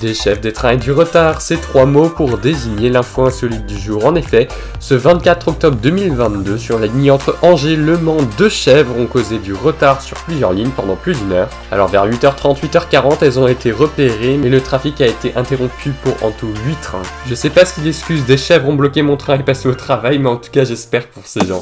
Des chefs, des trains et du retard, ces trois mots pour désigner l'info insolite du jour. En effet, ce 24 octobre 2022, sur la ligne entre Angers, Le Mans, deux chèvres ont causé du retard sur plusieurs lignes pendant plus d'une heure. Alors vers 8h30, 8h40, elles ont été repérées, mais le trafic a été interrompu pour en tout 8 trains. Je sais pas ce qui excuse, des chèvres ont bloqué mon train et passé au travail, mais en tout cas j'espère pour ces gens.